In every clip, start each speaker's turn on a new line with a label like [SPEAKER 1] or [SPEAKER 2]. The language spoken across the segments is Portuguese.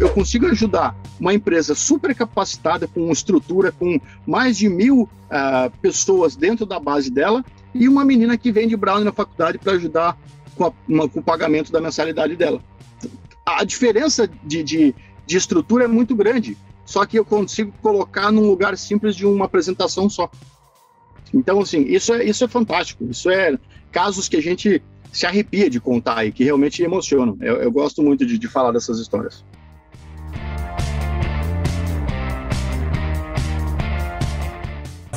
[SPEAKER 1] eu consigo ajudar uma empresa super capacitada, com estrutura, com mais de mil uh, pessoas dentro da base dela, e uma menina que vende Brown na faculdade para ajudar com, a, uma, com, o pagamento da mensalidade dela. A diferença de, de, de estrutura é muito grande, só que eu consigo colocar num lugar simples de uma apresentação só. Então, assim, isso é, isso é fantástico. Isso é casos que a gente se arrepia de contar e que realmente emocionam. Eu, eu gosto muito de, de falar dessas histórias.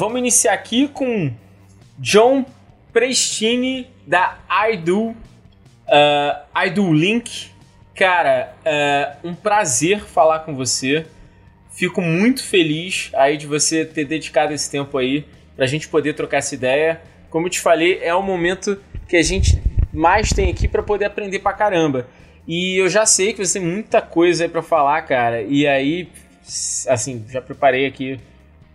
[SPEAKER 2] Vamos iniciar aqui com John Prestini da iDo, uh, iDo Link. Cara, uh, um prazer falar com você. Fico muito feliz aí de você ter dedicado esse tempo aí para a gente poder trocar essa ideia. Como eu te falei, é o momento que a gente mais tem aqui para poder aprender pra caramba. E eu já sei que você tem muita coisa aí para falar, cara. E aí, assim, já preparei aqui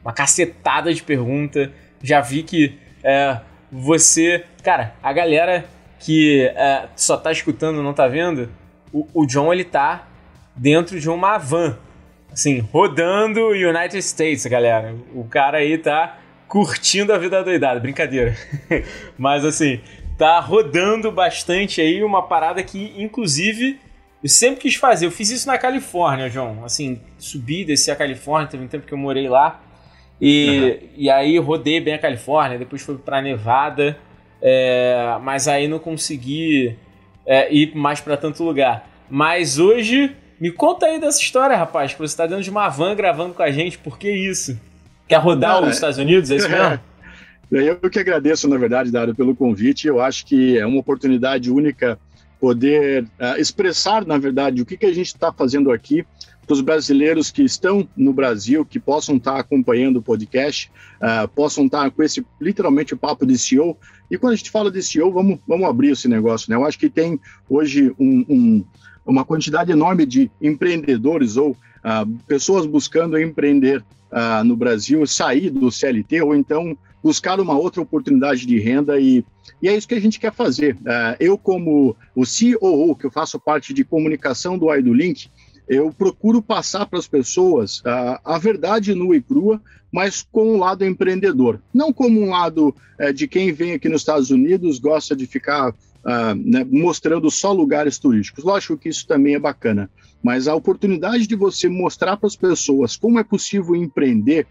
[SPEAKER 2] uma cacetada de pergunta. Já vi que é, você. Cara, a galera que é, só tá escutando não tá vendo, o, o John ele tá dentro de uma van. Assim, rodando United States, galera. O cara aí tá curtindo a vida doidada, brincadeira. Mas assim, tá rodando bastante aí uma parada que, inclusive, eu sempre quis fazer. Eu fiz isso na Califórnia, João. Assim, subi, desci a Califórnia, teve um tempo que eu morei lá. E, uhum. e aí rodei bem a Califórnia, depois fui pra Nevada, é, mas aí não consegui é, ir mais para tanto lugar. Mas hoje, me conta aí dessa história, rapaz, que você tá dentro de uma van gravando com a gente, por que isso? Quer rodar os Estados Unidos, é isso mesmo?
[SPEAKER 1] Eu que agradeço, na verdade, Dário, pelo convite. Eu acho que é uma oportunidade única poder uh, expressar, na verdade, o que, que a gente está fazendo aqui para os brasileiros que estão no Brasil, que possam estar acompanhando o podcast, uh, possam estar com esse, literalmente, o papo de CEO. E quando a gente fala de CEO, vamos, vamos abrir esse negócio, né? Eu acho que tem hoje um, um, uma quantidade enorme de empreendedores ou uh, pessoas buscando empreender uh, no Brasil, sair do CLT ou então buscar uma outra oportunidade de renda e, e é isso que a gente quer fazer. Uh, eu, como o COO, que eu faço parte de comunicação do Link, eu procuro passar para as pessoas uh, a verdade nua e crua, mas com um lado empreendedor. Não como um lado uh, de quem vem aqui nos Estados Unidos, gosta de ficar uh, né, mostrando só lugares turísticos. Lógico que isso também é bacana, mas a oportunidade de você mostrar para as pessoas como é possível empreender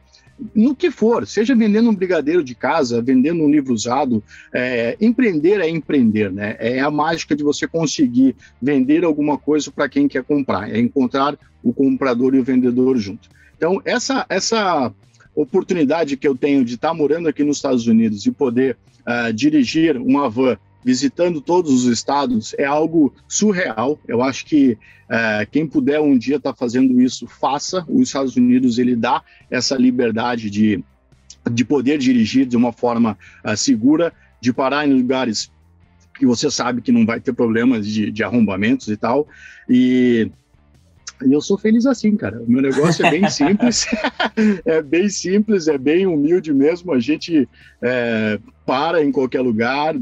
[SPEAKER 1] no que for, seja vendendo um brigadeiro de casa, vendendo um livro usado, é, empreender é empreender, né? É a mágica de você conseguir vender alguma coisa para quem quer comprar, é encontrar o comprador e o vendedor junto. Então, essa, essa oportunidade que eu tenho de estar tá morando aqui nos Estados Unidos e poder uh, dirigir uma van visitando todos os estados é algo surreal. Eu acho que é, quem puder um dia estar tá fazendo isso, faça. Os Estados Unidos ele dá essa liberdade de, de poder dirigir de uma forma uh, segura, de parar em lugares que você sabe que não vai ter problemas de, de arrombamentos e tal. E e eu sou feliz assim, cara. O meu negócio é bem simples, é bem simples, é bem humilde mesmo. A gente é, para em qualquer lugar,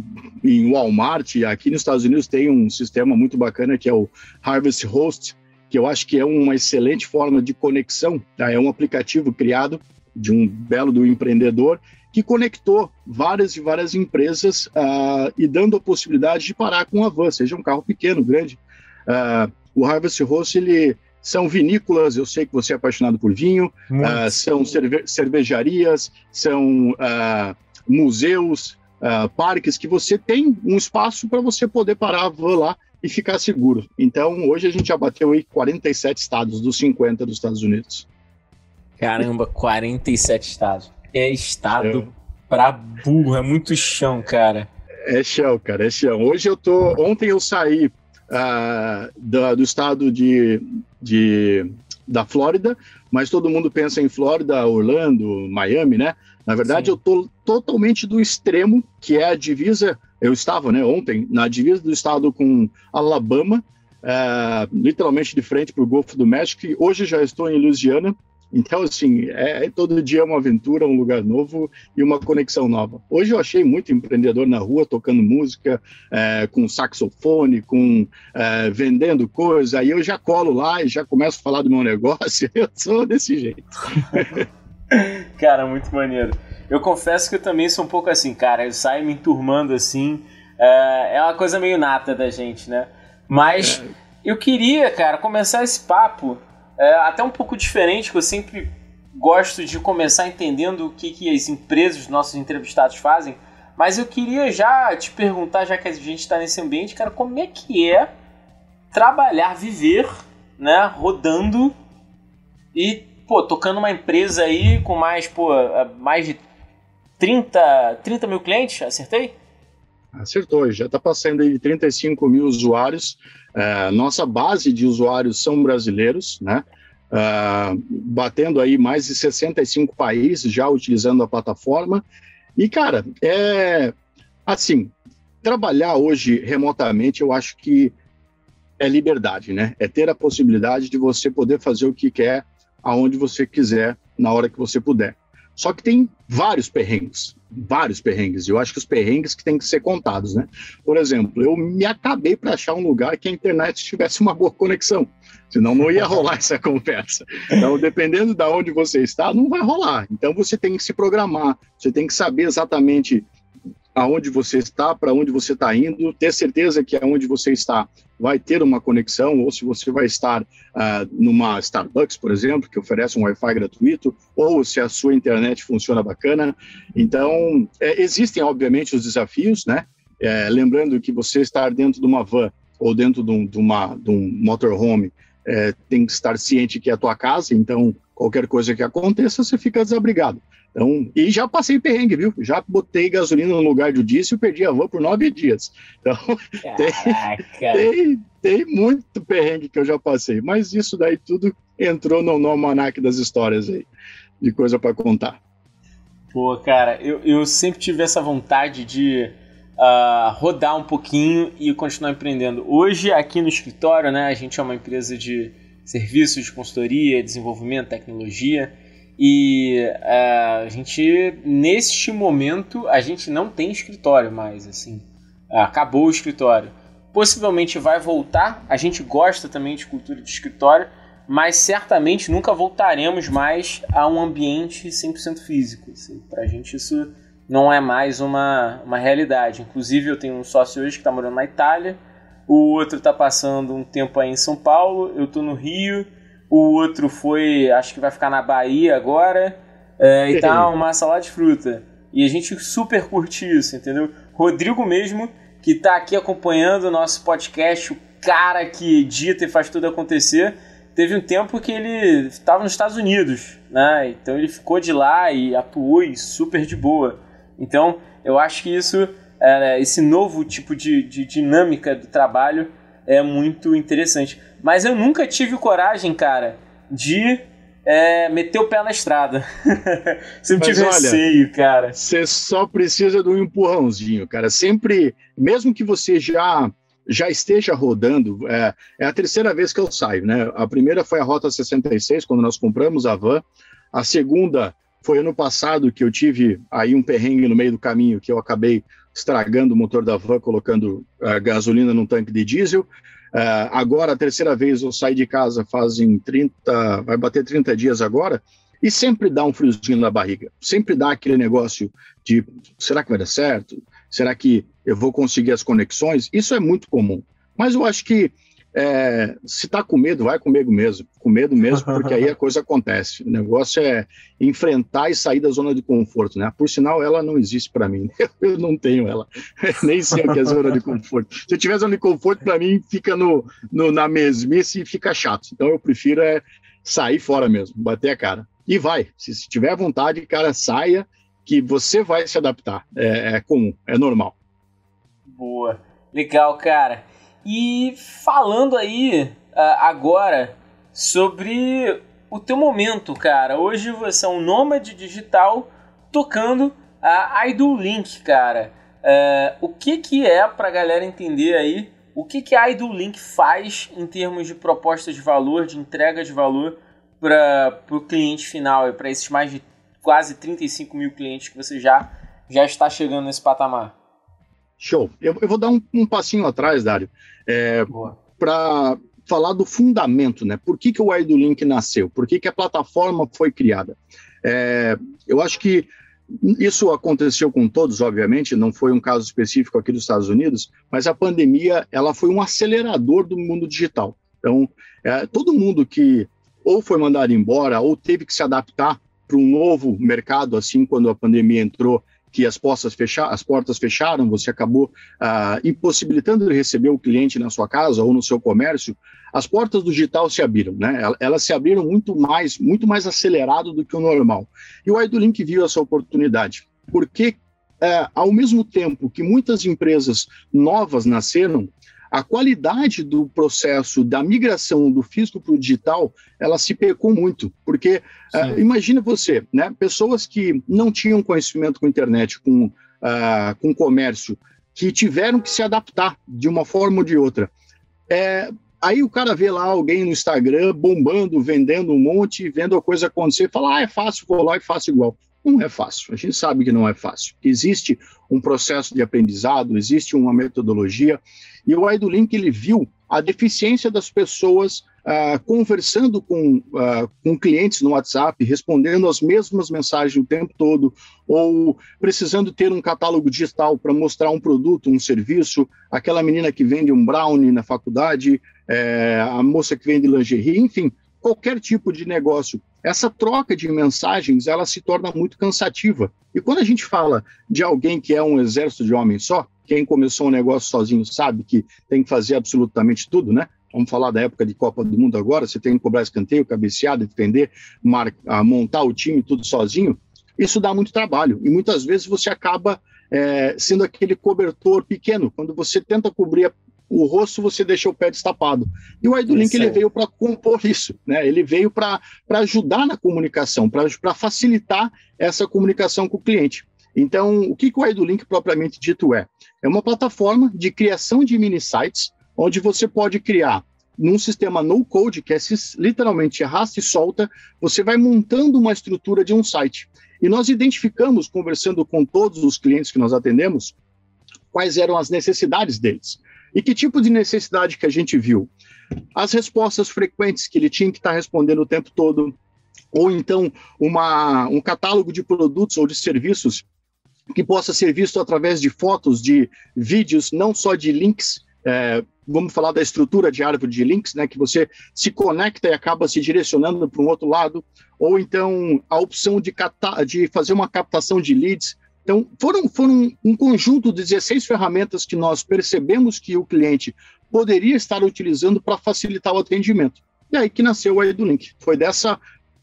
[SPEAKER 1] em Walmart. Aqui nos Estados Unidos tem um sistema muito bacana que é o Harvest Host, que eu acho que é uma excelente forma de conexão. Tá? É um aplicativo criado de um belo do empreendedor que conectou várias e várias empresas uh, e dando a possibilidade de parar com a van, seja um carro pequeno, grande. Uh, o Harvest Host, ele são vinícolas, eu sei que você é apaixonado por vinho, uh, são cerve cervejarias, são uh, museus, uh, parques, que você tem um espaço para você poder parar a van lá e ficar seguro. Então, hoje a gente já bateu aí 47 estados dos 50 dos Estados Unidos.
[SPEAKER 2] Caramba, 47 estados. É estado é. pra burro, é muito chão, cara.
[SPEAKER 1] É chão, cara, é chão. Hoje eu tô. Ontem eu saí uh, do, do, estado de, de, da Flórida, mas todo mundo pensa em Flórida, Orlando, Miami, né? Na verdade, Sim. eu tô totalmente do extremo, que é a divisa. Eu estava, né, ontem, na divisa do estado com Alabama, uh, literalmente de frente para o Golfo do México, e hoje já estou em Louisiana, Então, assim, é, é, todo dia uma aventura, um lugar novo e uma conexão nova. Hoje eu achei muito empreendedor na rua, tocando música, é, com saxofone, com é, vendendo coisa. Aí eu já colo lá e já começo a falar do meu negócio. Eu sou desse jeito.
[SPEAKER 2] cara, muito maneiro. Eu confesso que eu também sou um pouco assim, cara. Eu saio me enturmando assim. É, é uma coisa meio nata da gente, né? Mas é. eu queria, cara, começar esse papo é, até um pouco diferente, que eu sempre gosto de começar entendendo o que, que as empresas, os nossos entrevistados fazem. Mas eu queria já te perguntar, já que a gente está nesse ambiente, cara, como é que é trabalhar, viver, né, rodando e, pô, tocando uma empresa aí com mais, pô, mais de 30, 30 mil clientes, acertei?
[SPEAKER 1] Acertou, já está passando aí de 35 mil usuários. Uh, nossa base de usuários são brasileiros, né? Uh, batendo aí mais de 65 países já utilizando a plataforma. E, cara, é assim, trabalhar hoje remotamente, eu acho que é liberdade, né? É ter a possibilidade de você poder fazer o que quer, aonde você quiser, na hora que você puder. Só que tem vários perrengues, vários perrengues. Eu acho que os perrengues que têm que ser contados, né? Por exemplo, eu me acabei para achar um lugar que a internet tivesse uma boa conexão, senão não ia rolar essa conversa. Então, dependendo de onde você está, não vai rolar. Então, você tem que se programar, você tem que saber exatamente aonde você está, para onde você está indo, ter certeza que aonde você está vai ter uma conexão, ou se você vai estar uh, numa Starbucks, por exemplo, que oferece um Wi-Fi gratuito, ou se a sua internet funciona bacana. Então, é, existem, obviamente, os desafios, né? É, lembrando que você estar dentro de uma van ou dentro de, um, de uma, de um motorhome é, tem que estar ciente que é a tua casa, então qualquer coisa que aconteça, você fica desabrigado. Então, e já passei perrengue, viu? Já botei gasolina no lugar do diesel e perdi a van por nove dias. Então, tem, tem, tem, muito perrengue que eu já passei. Mas isso daí tudo entrou no, no almanac das histórias aí, de coisa para contar.
[SPEAKER 2] Pô, cara, eu, eu sempre tive essa vontade de uh, rodar um pouquinho e continuar empreendendo. Hoje, aqui no escritório, né, a gente é uma empresa de serviços de consultoria, desenvolvimento, tecnologia. E uh, a gente, neste momento, a gente não tem escritório mais, assim. acabou o escritório. Possivelmente vai voltar. A gente gosta também de cultura de escritório, mas certamente nunca voltaremos mais a um ambiente 100% físico. Assim. Para a gente isso não é mais uma, uma realidade. Inclusive, eu tenho um sócio hoje que está morando na Itália, o outro está passando um tempo aí em São Paulo, eu estou no Rio o outro foi, acho que vai ficar na Bahia agora, é, e tá uma salada de fruta. E a gente super curte isso, entendeu? Rodrigo mesmo, que tá aqui acompanhando o nosso podcast, o cara que edita e faz tudo acontecer, teve um tempo que ele estava nos Estados Unidos, né? Então ele ficou de lá e atuou e super de boa. Então eu acho que isso, é, esse novo tipo de, de dinâmica do trabalho é muito interessante. Mas eu nunca tive coragem, cara, de é, meter o pé na estrada. Sempre tive receio, cara.
[SPEAKER 1] Você só precisa de um empurrãozinho, cara. Sempre, mesmo que você já já esteja rodando, é, é, a terceira vez que eu saio, né? A primeira foi a Rota 66, quando nós compramos a van. A segunda foi ano passado que eu tive aí um perrengue no meio do caminho, que eu acabei estragando o motor da van, colocando uh, gasolina num tanque de diesel. Uh, agora, a terceira vez eu saí de casa fazem 30, vai bater 30 dias agora, e sempre dá um friozinho na barriga. Sempre dá aquele negócio de será que vai dar certo? Será que eu vou conseguir as conexões? Isso é muito comum. Mas eu acho que é, se tá com medo, vai comigo mesmo. Com medo mesmo, porque aí a coisa acontece. O negócio é enfrentar e sair da zona de conforto, né? Por sinal, ela não existe para mim. Eu não tenho ela. Nem sei o que é zona de conforto. Se eu tiver zona de conforto, para mim, fica no, no, na mesmice e fica chato. Então eu prefiro é sair fora mesmo, bater a cara. E vai. Se, se tiver vontade, cara, saia, que você vai se adaptar. É, é comum, é normal.
[SPEAKER 2] Boa. Legal, cara. E falando aí uh, agora sobre o teu momento, cara. Hoje você é um nômade digital tocando a Idol Link, cara. Uh, o que que é pra galera entender aí o que que a Idol Link faz em termos de proposta de valor, de entrega de valor para o cliente final e para esses mais de quase 35 mil clientes que você já, já está chegando nesse patamar?
[SPEAKER 1] Show. Eu, eu vou dar um, um passinho atrás, Dário, é, para falar do fundamento, né? Por que, que o EduLink nasceu? Por que, que a plataforma foi criada? É, eu acho que isso aconteceu com todos, obviamente, não foi um caso específico aqui dos Estados Unidos, mas a pandemia ela foi um acelerador do mundo digital. Então, é, todo mundo que ou foi mandado embora ou teve que se adaptar para um novo mercado, assim, quando a pandemia entrou, que as, as portas fecharam, você acabou ah, impossibilitando de receber o cliente na sua casa ou no seu comércio, as portas do digital se abriram, né? Elas se abriram muito mais, muito mais acelerado do que o normal. E o Idolink viu essa oportunidade, porque é, ao mesmo tempo que muitas empresas novas nasceram, a qualidade do processo da migração do físico para o digital, ela se pecou muito, porque uh, imagina você, né, pessoas que não tinham conhecimento com internet, com, uh, com comércio, que tiveram que se adaptar de uma forma ou de outra. É, aí o cara vê lá alguém no Instagram bombando, vendendo um monte, vendo a coisa acontecer, e fala, ah, é fácil, vou lá e faço igual. Não é fácil, a gente sabe que não é fácil. Existe um processo de aprendizado, existe uma metodologia, e o Idolink ele viu a deficiência das pessoas uh, conversando com, uh, com clientes no WhatsApp, respondendo as mesmas mensagens o tempo todo, ou precisando ter um catálogo digital para mostrar um produto, um serviço, aquela menina que vende um brownie na faculdade, é, a moça que vende lingerie, enfim, qualquer tipo de negócio. Essa troca de mensagens, ela se torna muito cansativa. E quando a gente fala de alguém que é um exército de homens só, quem começou um negócio sozinho sabe que tem que fazer absolutamente tudo, né? Vamos falar da época de Copa do Mundo agora, você tem que cobrar escanteio, cabecear, defender, mar... montar o time tudo sozinho. Isso dá muito trabalho e muitas vezes você acaba é, sendo aquele cobertor pequeno. Quando você tenta cobrir o rosto você deixa o pé destapado. E o Idolink ele veio para compor isso, né? Ele veio para ajudar na comunicação, para facilitar essa comunicação com o cliente. Então, o que, que o Idolink propriamente dito é? É uma plataforma de criação de mini sites, onde você pode criar num sistema no code, que é literalmente arrasta e solta, você vai montando uma estrutura de um site. E nós identificamos, conversando com todos os clientes que nós atendemos, quais eram as necessidades deles. E que tipo de necessidade que a gente viu? As respostas frequentes que ele tinha que estar respondendo o tempo todo, ou então uma, um catálogo de produtos ou de serviços que possa ser visto através de fotos, de vídeos, não só de links. É, vamos falar da estrutura de árvore de links, né, que você se conecta e acaba se direcionando para um outro lado, ou então a opção de, de fazer uma captação de leads então, foram, foram um conjunto de 16 ferramentas que nós percebemos que o cliente poderia estar utilizando para facilitar o atendimento. E aí que nasceu o EduLink. Foi dessa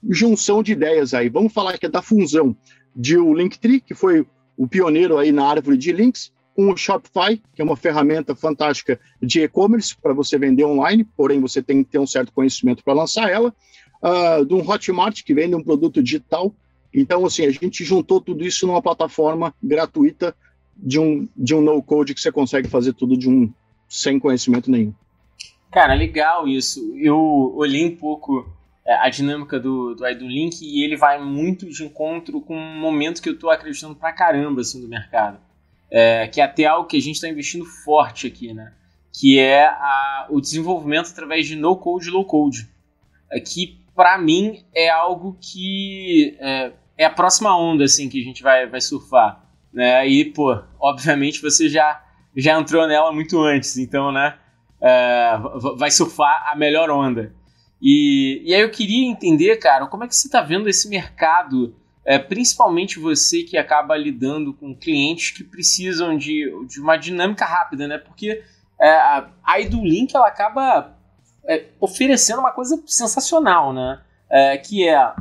[SPEAKER 1] junção de ideias aí. Vamos falar que é da fusão de o Linktree, que foi o pioneiro aí na árvore de links, com o Shopify, que é uma ferramenta fantástica de e-commerce para você vender online, porém você tem que ter um certo conhecimento para lançar ela, uh, de um Hotmart, que vende um produto digital, então, assim, a gente juntou tudo isso numa plataforma gratuita de um, de um no-code que você consegue fazer tudo de um sem conhecimento nenhum.
[SPEAKER 2] Cara, legal isso. Eu olhei um pouco é, a dinâmica do, do Link e ele vai muito de encontro com um momento que eu estou acreditando pra caramba assim, do mercado. É, que é até algo que a gente está investindo forte aqui, né? Que é a, o desenvolvimento através de no-code low-code. É, que, para mim, é algo que é, é a próxima onda assim que a gente vai, vai surfar, né? E pô, obviamente você já já entrou nela muito antes, então, né? É, vai surfar a melhor onda. E, e aí eu queria entender, cara, como é que você está vendo esse mercado, é, principalmente você que acaba lidando com clientes que precisam de, de uma dinâmica rápida, né? Porque é, a IdoLink ela acaba é, oferecendo uma coisa sensacional, né? É, que é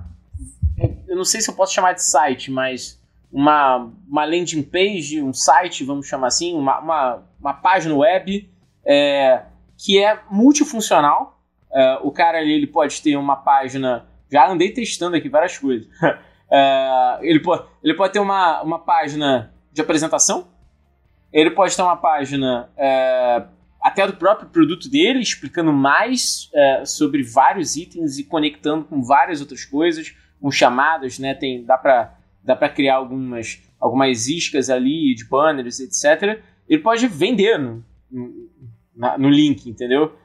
[SPEAKER 2] eu não sei se eu posso chamar de site, mas uma, uma landing page, um site, vamos chamar assim, uma, uma, uma página web é, que é multifuncional. É, o cara ali ele pode ter uma página. Já andei testando aqui várias coisas. é, ele, pode, ele pode ter uma, uma página de apresentação. Ele pode ter uma página é, até do próprio produto dele, explicando mais é, sobre vários itens e conectando com várias outras coisas, com chamadas, né? Tem, dá para dá para criar algumas, algumas iscas ali de banners, etc. Ele pode vender no, no, no link, entendeu?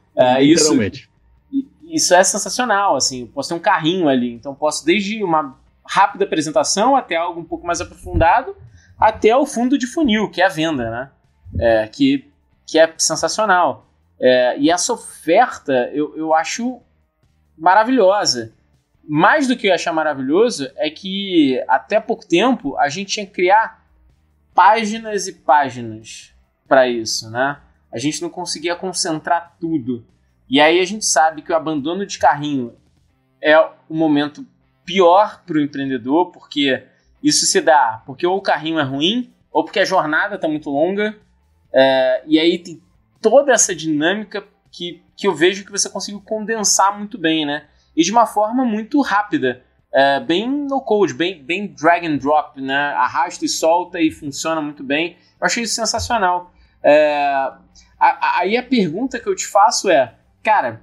[SPEAKER 1] Literalmente.
[SPEAKER 2] Isso, isso é sensacional, assim, eu posso ter um carrinho ali, então posso desde uma rápida apresentação até algo um pouco mais aprofundado, até o fundo de funil, que é a venda, né? É, que, que é sensacional. É, e essa oferta eu, eu acho maravilhosa. Mais do que eu achar maravilhoso é que até pouco tempo a gente tinha que criar páginas e páginas para isso, né? A gente não conseguia concentrar tudo. E aí a gente sabe que o abandono de carrinho é o momento pior para o empreendedor, porque isso se dá porque ou o carrinho é ruim, ou porque a jornada está muito longa, é, e aí tem toda essa dinâmica que, que eu vejo que você conseguiu condensar muito bem, né? E de uma forma muito rápida, é, bem no code, bem, bem drag and drop, né? Arrasta e solta e funciona muito bem. Eu achei isso sensacional. É, aí a pergunta que eu te faço é, cara,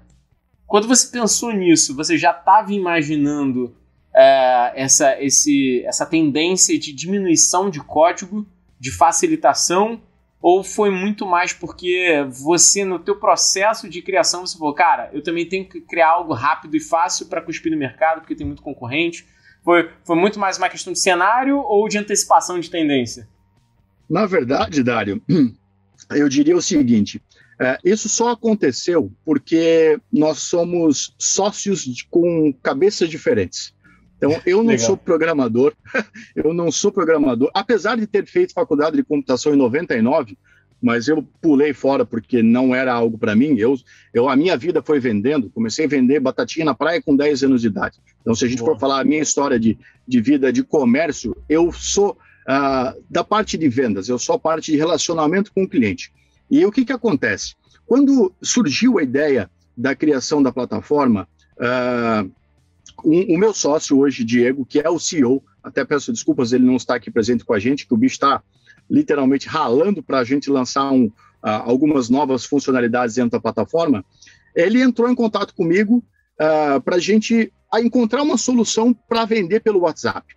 [SPEAKER 2] quando você pensou nisso, você já estava imaginando é, essa, esse, essa tendência de diminuição de código, de facilitação, ou foi muito mais porque você, no teu processo de criação, você falou, cara, eu também tenho que criar algo rápido e fácil para cuspir no mercado, porque tem muito concorrente? Foi, foi muito mais uma questão de cenário ou de antecipação de tendência?
[SPEAKER 1] Na verdade, Dário, eu diria o seguinte: é, isso só aconteceu porque nós somos sócios de, com cabeças diferentes. Então, eu não Legal. sou programador, eu não sou programador, apesar de ter feito faculdade de computação em 99, mas eu pulei fora porque não era algo para mim. Eu, eu, a minha vida foi vendendo, comecei a vender batatinha na praia com 10 anos de idade. Então, se a gente Boa. for falar a minha história de, de vida de comércio, eu sou uh, da parte de vendas, eu sou a parte de relacionamento com o cliente. E o que, que acontece? Quando surgiu a ideia da criação da plataforma, uh, um, o meu sócio hoje, Diego, que é o CEO, até peço desculpas ele não está aqui presente com a gente, que o bicho está literalmente ralando para a gente lançar um, uh, algumas novas funcionalidades dentro da plataforma, ele entrou em contato comigo uh, para a gente encontrar uma solução para vender pelo WhatsApp.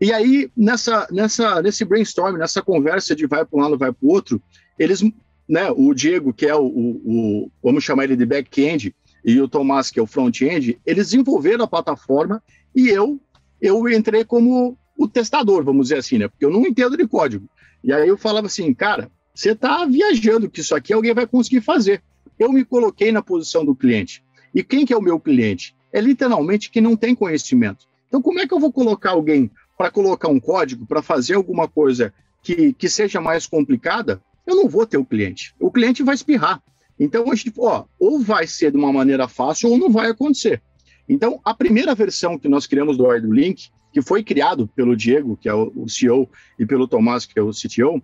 [SPEAKER 1] E aí, nessa, nessa, nesse brainstorm, nessa conversa de vai para um lado, vai para o outro, eles, né, o Diego, que é o, o, o vamos chamar ele de back-end, e o Tomás, que é o front-end, eles desenvolveram a plataforma e eu, eu entrei como o testador, vamos dizer assim, né? Porque eu não entendo de código. E aí eu falava assim, cara, você está viajando que isso aqui alguém vai conseguir fazer. Eu me coloquei na posição do cliente. E quem que é o meu cliente? É literalmente quem não tem conhecimento. Então, como é que eu vou colocar alguém para colocar um código, para fazer alguma coisa que, que seja mais complicada? Eu não vou ter o cliente. O cliente vai espirrar. Então, a gente, ó, ou vai ser de uma maneira fácil ou não vai acontecer. Então, a primeira versão que nós criamos do Arduino Link, que foi criado pelo Diego, que é o CEO, e pelo Tomás, que é o CTO,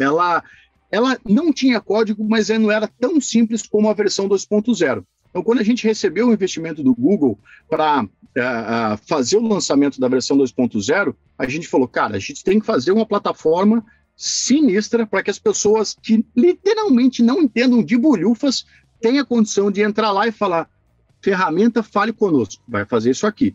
[SPEAKER 1] ela, ela não tinha código, mas não era tão simples como a versão 2.0. Então, quando a gente recebeu o investimento do Google para uh, uh, fazer o lançamento da versão 2.0, a gente falou, cara, a gente tem que fazer uma plataforma sinistra para que as pessoas que literalmente não entendam de bolhufas tenham a condição de entrar lá e falar: ferramenta, fale conosco, vai fazer isso aqui.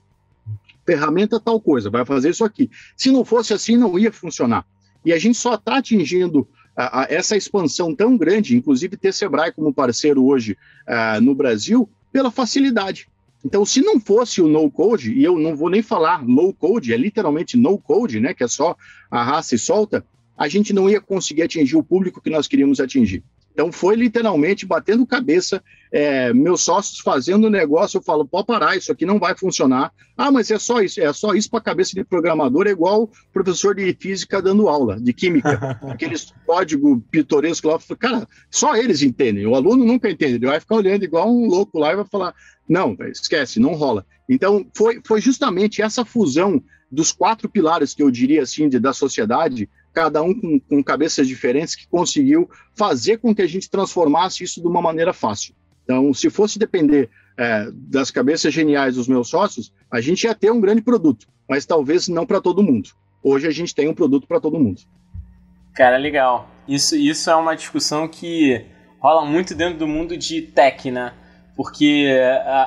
[SPEAKER 1] Ferramenta, tal coisa, vai fazer isso aqui. Se não fosse assim, não ia funcionar. E a gente só está atingindo a, a, essa expansão tão grande, inclusive ter Sebrae como parceiro hoje uh, no Brasil, pela facilidade. Então, se não fosse o no code, e eu não vou nem falar low code, é literalmente no code, né, que é só arrasta e solta, a gente não ia conseguir atingir o público que nós queríamos atingir. Então foi literalmente batendo cabeça, é, meus sócios fazendo negócio, eu falo, pode parar, isso aqui não vai funcionar. Ah, mas é só isso, é só isso para a cabeça de programador, é igual professor de física dando aula, de química. Aqueles código pitoresco lá, cara, só eles entendem, o aluno nunca entende, ele vai ficar olhando igual um louco lá e vai falar, não, esquece, não rola. Então foi, foi justamente essa fusão dos quatro pilares que eu diria assim de, da sociedade cada um com, com, cabeças diferentes, que conseguiu fazer com que a gente transformasse isso de uma maneira fácil. Então, se fosse depender é, das cabeças geniais dos meus sócios, a gente ia ter um grande produto, mas talvez não para todo mundo. Hoje a gente tem um produto para todo mundo.
[SPEAKER 2] Cara, legal. Isso, isso é uma discussão que rola muito dentro do mundo de tech, né? Porque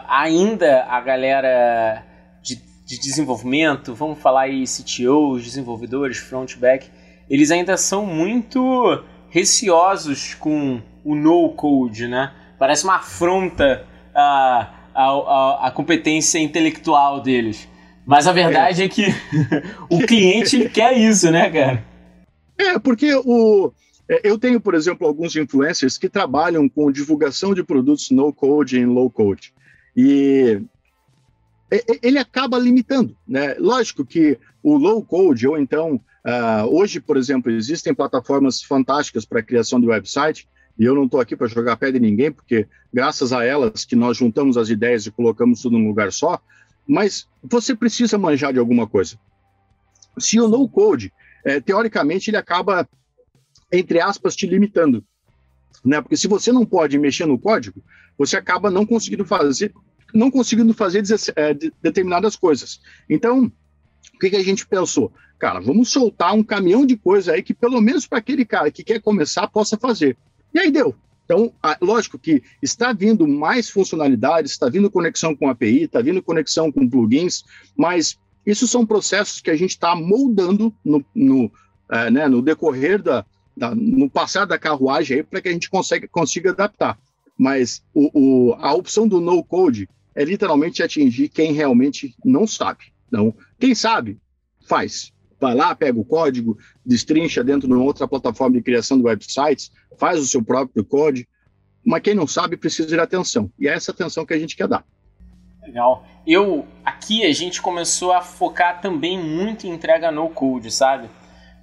[SPEAKER 2] ainda a galera de, de, desenvolvimento, vamos falar aí CTOs, desenvolvedores, front, back, eles ainda são muito receosos com o no-code, né? Parece uma afronta à, à, à competência intelectual deles. Mas a verdade é, é que o cliente ele quer isso, né, cara?
[SPEAKER 1] É, porque o, é, eu tenho, por exemplo, alguns influencers que trabalham com divulgação de produtos no code e low code. E ele acaba limitando, né? Lógico que o low code, ou então, uh, hoje, por exemplo, existem plataformas fantásticas para a criação de website, e eu não estou aqui para jogar pedra em ninguém, porque graças a elas que nós juntamos as ideias e colocamos tudo num lugar só, mas você precisa manjar de alguma coisa. Se o no code, é, teoricamente, ele acaba entre aspas, te limitando. Né? Porque se você não pode mexer no código, você acaba não conseguindo fazer, não conseguindo fazer é, determinadas coisas. Então, o que, que a gente pensou? Cara, vamos soltar um caminhão de coisa aí que pelo menos para aquele cara que quer começar possa fazer. E aí deu. Então, lógico que está vindo mais funcionalidades, está vindo conexão com API, está vindo conexão com plugins, mas isso são processos que a gente está moldando no, no, é, né, no decorrer da, da, no passar da carruagem aí para que a gente consiga, consiga adaptar. Mas o, o, a opção do no code é literalmente atingir quem realmente não sabe. Então, quem sabe, faz. Vai lá, pega o código, destrincha dentro de uma outra plataforma de criação de websites, faz o seu próprio código, mas quem não sabe precisa de atenção. E é essa atenção que a gente quer dar.
[SPEAKER 2] Legal. Eu, aqui a gente começou a focar também muito em entrega no code, sabe?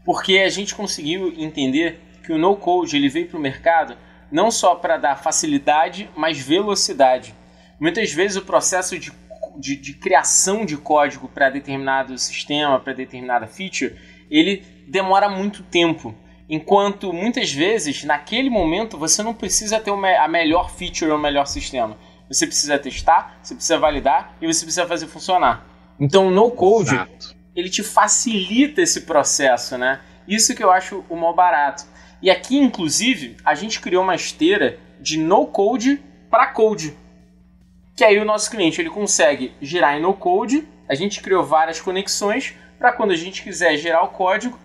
[SPEAKER 2] porque a gente conseguiu entender que o no-code ele veio para o mercado não só para dar facilidade, mas velocidade. Muitas vezes o processo de, de, de criação de código para determinado sistema, para determinada feature, ele demora muito tempo. Enquanto muitas vezes, naquele momento, você não precisa ter a melhor feature ou o melhor sistema. Você precisa testar, você precisa validar e você precisa fazer funcionar. Então, no code, Exato ele te facilita esse processo, né? Isso que eu acho o maior barato. E aqui, inclusive, a gente criou uma esteira de no code para code. Que aí o nosso cliente ele consegue girar em no code. A gente criou várias conexões para quando a gente quiser gerar o código,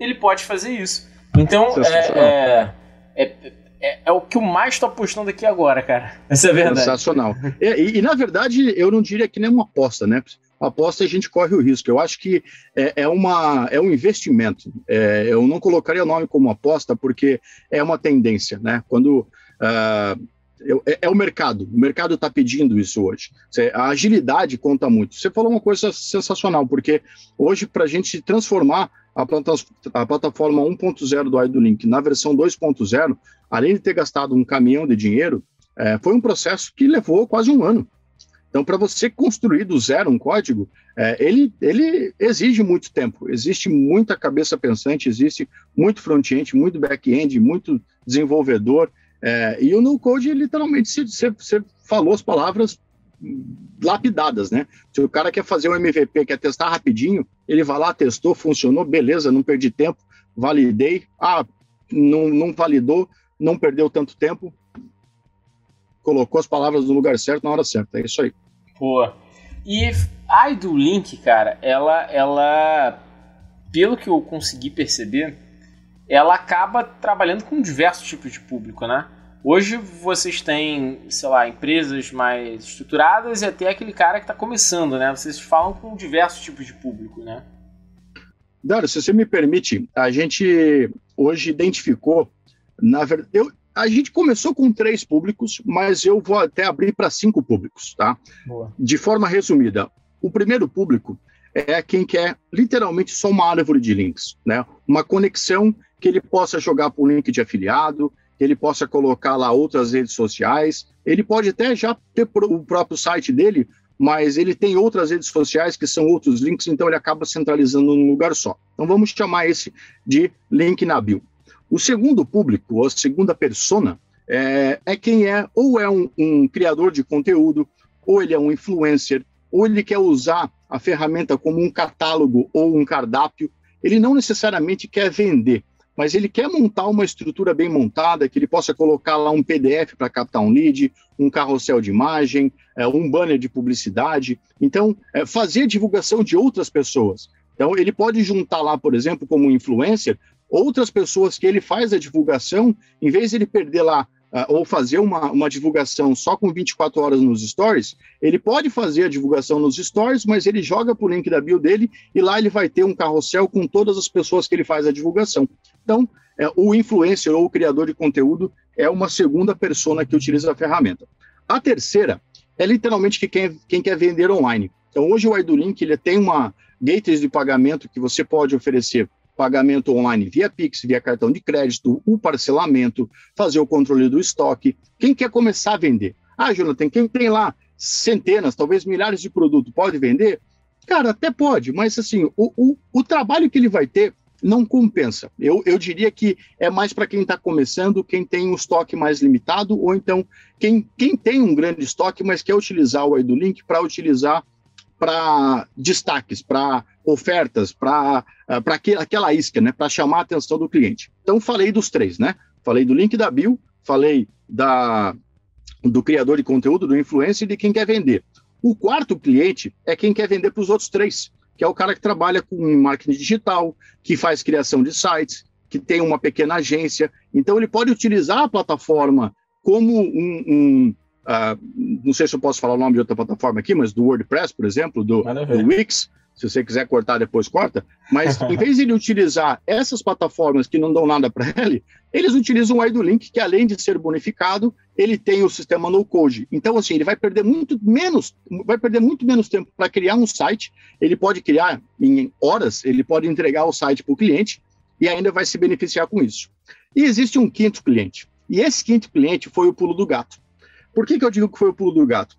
[SPEAKER 2] ele pode fazer isso. Então, é, é, é, é, é, o que eu mais estou apostando aqui agora, cara. Essa é a verdade.
[SPEAKER 1] Sensacional. E, e, e, na verdade, eu não diria que nem uma aposta, né? aposta a gente corre o risco. Eu acho que é, é uma, é um investimento. É, eu não colocaria o nome como aposta porque é uma tendência, né? Quando uh, é, é, o mercado, o mercado está pedindo isso hoje. A agilidade conta muito. Você falou uma coisa sensacional, porque hoje, para a gente transformar a, plata, a plataforma 1.0 do IdoLink na versão 2.0, além de ter gastado um caminhão de dinheiro, é, foi um processo que levou quase um ano. Então, para você construir do zero um código, é, ele, ele exige muito tempo, existe muita cabeça pensante, existe muito front-end, muito back-end, muito desenvolvedor. É, e o no-code, literalmente, você, falou as palavras lapidadas, né? Se o cara quer fazer um MVP, quer testar rapidinho, ele vai lá, testou, funcionou, beleza, não perdi tempo, validei, ah, não, não validou, não perdeu tanto tempo, colocou as palavras no lugar certo na hora certa. É isso aí.
[SPEAKER 2] Pô. E a do Link, cara, ela, ela, pelo que eu consegui perceber, ela acaba trabalhando com diversos tipos de público, né? Hoje vocês têm, sei lá, empresas mais estruturadas e até aquele cara que está começando, né? Vocês falam com diversos tipos de público, né?
[SPEAKER 1] Dário, se você me permite, a gente hoje identificou, na verdade, eu, a gente começou com três públicos, mas eu vou até abrir para cinco públicos, tá? Boa. De forma resumida, o primeiro público é quem quer literalmente só uma árvore de links, né? Uma conexão que ele possa jogar para o link de afiliado, que ele possa colocar lá outras redes sociais. Ele pode até já ter o próprio site dele, mas ele tem outras redes sociais que são outros links, então ele acaba centralizando num lugar só. Então vamos chamar esse de link na bio. O segundo público, ou a segunda persona, é, é quem é ou é um, um, criador de conteúdo, ou ele é um influencer, ou ele quer usar a ferramenta como um catálogo ou um cardápio. Ele não necessariamente quer vender. mas ele quer montar uma estrutura bem montada, que ele possa colocar lá um PDF para captar um lead, um carrossel de imagem, é, um banner de publicidade. Então, é, fazer divulgação de outras pessoas. Então, ele pode juntar lá, por exemplo, como influencer, outras pessoas que ele faz a divulgação, em vez de ele perder lá uh, ou fazer uma, uma divulgação só com 24 horas nos stories, ele pode fazer a divulgação nos stories, mas ele joga para o link da bio dele e lá ele vai ter um carrossel com todas as pessoas que ele faz a divulgação. Então, é, o influencer ou o criador de conteúdo é uma segunda persona que utiliza a ferramenta. A terceira é literalmente que quem, quem quer vender online. Então, hoje o Aidulink ele tem uma gateways de pagamento que você pode oferecer pagamento online via Pix, via cartão de crédito, o parcelamento, fazer o controle do estoque. Quem quer começar a vender? Ah, Jonathan, quem tem lá centenas, talvez milhares de produtos, pode vender? Cara, até pode, mas assim, o, o, o trabalho que ele vai ter não compensa. Eu, eu diria que é mais para quem está começando, quem tem um estoque mais limitado, ou então quem, quem tem um grande estoque, mas quer utilizar o Link para utilizar para destaques, para ofertas, para uh, aquela isca, né, para chamar a atenção do cliente. Então, falei dos três, né? Falei do link da bio, falei da, do criador de conteúdo, do influencer e de quem quer vender. O quarto cliente é quem quer vender para os outros três, que é o cara que trabalha com marketing digital, que faz criação de sites, que tem uma pequena agência. Então, ele pode utilizar a plataforma como um, um Uh, não sei se eu posso falar o nome de outra plataforma aqui, mas do WordPress, por exemplo, do, do Wix, se você quiser cortar depois, corta. Mas em vez de ele utilizar essas plataformas que não dão nada para ele, eles utilizam o IDOLink, que além de ser bonificado, ele tem o sistema no code. Então, assim, ele vai perder muito menos, vai perder muito menos tempo para criar um site. Ele pode criar em horas, ele pode entregar o site para o cliente e ainda vai se beneficiar com isso. E existe um quinto cliente. E esse quinto cliente foi o pulo do gato. Por que, que eu digo que foi o pulo do gato?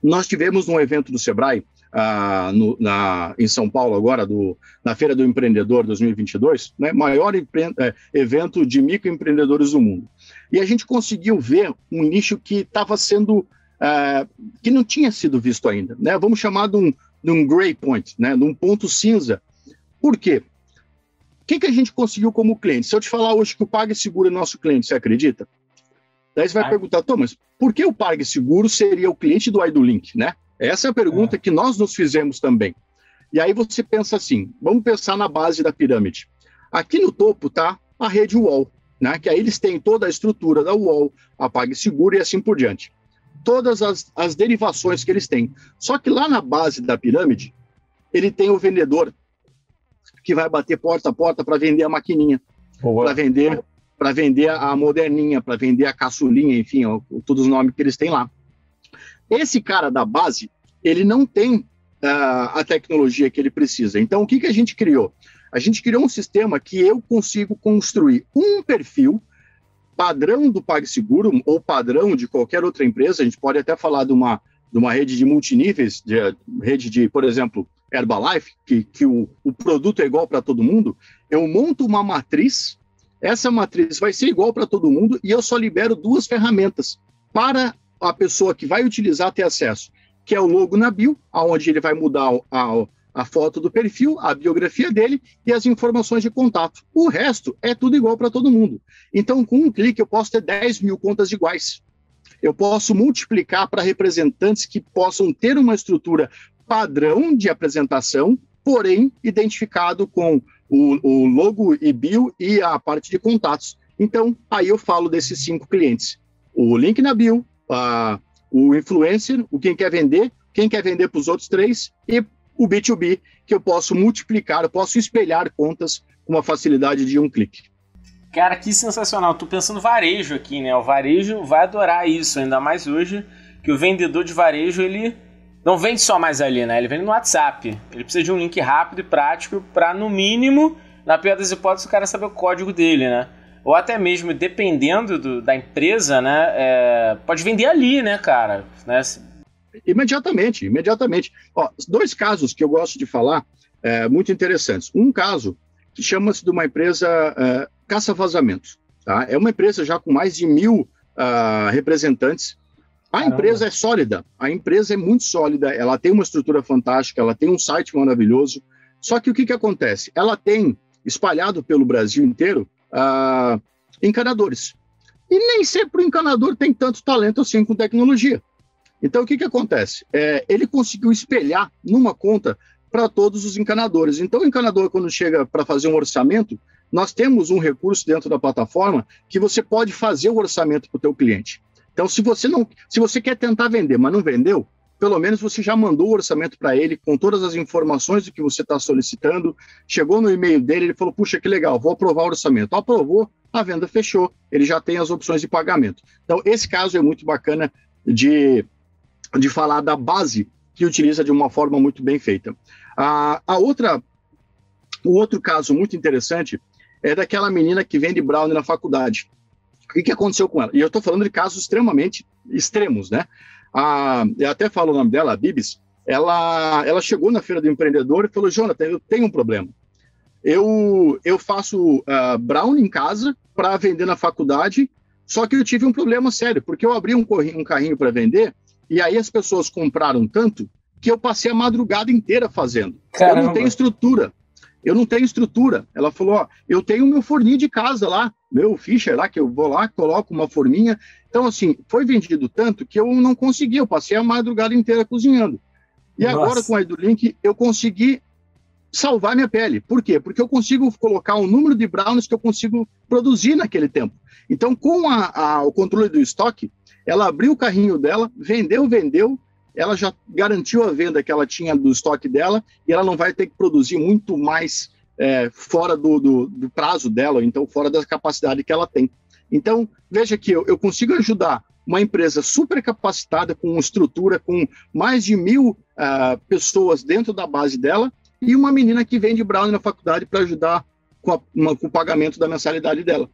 [SPEAKER 1] Nós tivemos um evento do Sebrae, ah, no, na, em São Paulo agora, do, na Feira do Empreendedor 2022, né, maior é, evento de microempreendedores do mundo. E a gente conseguiu ver um nicho que estava sendo, é, que não tinha sido visto ainda. Né? Vamos chamar de um, de um gray point, né? de um ponto cinza. Por quê? O que, que a gente conseguiu como cliente? Se eu te falar hoje que o PagSeguro é nosso cliente, você acredita? Daí você vai perguntar, Thomas, por que o PagSeguro seria o cliente do IDOLink, né? Essa é a pergunta é. que nós nos fizemos também. E aí você pensa assim, vamos pensar na base da pirâmide. Aqui no topo está a rede UOL, né? Que aí eles têm toda a estrutura da UOL, a PagSeguro e assim por diante. Todas as, as derivações que eles têm. Só que lá na base da pirâmide, ele tem o vendedor que vai bater porta a porta para vender a maquininha, para vender para vender a moderninha, para vender a caçulinha, enfim, ó, todos os nomes que eles têm lá. Esse cara da base, ele não tem uh, a tecnologia que ele precisa. Então, o que, que a gente criou? A gente criou um sistema que eu consigo construir um perfil padrão do PagSeguro ou padrão de qualquer outra empresa. A gente pode até falar de uma, de uma rede de multiníveis, de, rede de, por exemplo, Herbalife, que, que o, o produto é igual para todo mundo. Eu monto uma matriz essa matriz vai ser igual para todo mundo e eu só libero duas ferramentas para a pessoa que vai utilizar ter acesso, que é o logo na bio, aonde ele vai mudar a, a foto do perfil, a biografia dele e as informações de contato. O resto é tudo igual para todo mundo. Então, com um clique, eu posso ter 10 mil contas iguais. Eu posso multiplicar para representantes que possam ter uma estrutura padrão de apresentação, porém identificado com o, o logo e bio e a parte de contatos. Então, aí eu falo desses cinco clientes. O link na bio, a, o influencer, o quem quer vender, quem quer vender para os outros três e o B2B, que eu posso multiplicar, eu posso espelhar contas com uma facilidade de um clique.
[SPEAKER 2] Cara, que sensacional. Tô pensando varejo aqui, né? O varejo vai adorar isso, ainda mais hoje que o vendedor de varejo ele não vende só mais ali, né? Ele vende no WhatsApp. Ele precisa de um link rápido e prático para, no mínimo, na pior das hipóteses, o cara saber o código dele, né? Ou até mesmo, dependendo do, da empresa, né? É, pode vender ali, né, cara? Né?
[SPEAKER 1] Imediatamente, imediatamente. Ó, dois casos que eu gosto de falar, é, muito interessantes. Um caso que chama-se de uma empresa é, Caça Vazamentos. Tá? É uma empresa já com mais de mil uh, representantes a empresa é sólida, a empresa é muito sólida, ela tem uma estrutura fantástica, ela tem um site maravilhoso. Só que o que, que acontece? Ela tem espalhado pelo Brasil inteiro, uh, encanadores. E nem sempre o encanador tem tanto talento assim com tecnologia. Então, o que, que acontece? É, ele conseguiu espelhar numa conta para todos os encanadores. Então, o encanador, quando chega para fazer um orçamento, nós temos um recurso dentro da plataforma que você pode fazer o orçamento para o teu cliente. Então, se você não, se você quer tentar vender, mas não vendeu, pelo menos você já mandou o orçamento para ele com todas as informações do que você está solicitando. Chegou no e-mail dele, ele falou: puxa, que legal, vou aprovar o orçamento. Aprovou, a venda fechou, ele já tem as opções de pagamento. Então, esse caso é muito bacana de, de falar da base que utiliza de uma forma muito bem feita. A, a outra, o outro caso muito interessante é daquela menina que vende brownie na faculdade. O que, que aconteceu com ela? E eu estou falando de casos extremamente extremos, né? A, eu até falo o nome dela, a Bibis. Ela, ela chegou na feira do empreendedor e falou: Jonathan, eu tenho um problema. Eu, eu faço uh, brownie em casa para vender na faculdade, só que eu tive um problema sério, porque eu abri um, um carrinho para vender e aí as pessoas compraram tanto que eu passei a madrugada inteira fazendo. Caramba. Eu não tenho estrutura. Eu não tenho estrutura. Ela falou: ó, eu tenho meu forninho de casa lá, meu Fischer lá, que eu vou lá, coloco uma forminha. Então, assim, foi vendido tanto que eu não consegui, eu passei a madrugada inteira cozinhando. E Nossa. agora, com a EduLink, eu consegui salvar minha pele. Por quê? Porque eu consigo colocar o número de brownies que eu consigo produzir naquele tempo. Então, com a, a, o controle do estoque, ela abriu o carrinho dela, vendeu, vendeu, ela já garantiu a venda que ela tinha do estoque dela e ela não vai ter que produzir muito mais é, fora do, do, do, prazo dela, então fora da capacidade que ela tem. Então, veja que eu, eu consigo ajudar uma empresa super capacitada, com estrutura, com mais de mil uh, pessoas dentro da base dela, e uma menina que vende brownie na faculdade para ajudar com, a, uma, com, o pagamento da mensalidade dela.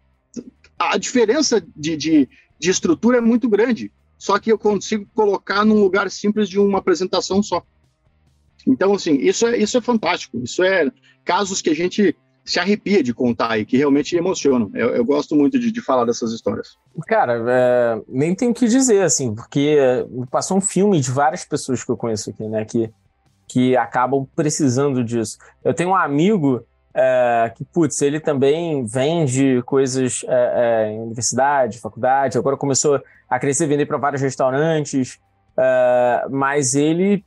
[SPEAKER 1] A diferença de, de, de estrutura é muito grande só que eu consigo colocar num lugar simples de uma apresentação só. Então, assim, isso é, isso é fantástico. Isso é casos que a gente se arrepia de contar e que realmente emocionam. Eu, eu gosto muito de, de, falar dessas histórias.
[SPEAKER 3] Cara, é, nem tenho o que dizer, assim, porque passou um filme de várias pessoas que eu conheço aqui, né, que, que acabam precisando disso. Eu tenho um amigo é, que, putz, ele também vende coisas é, é, em universidade, faculdade, agora começou a crescer, vender para vários restaurantes, é, mas ele,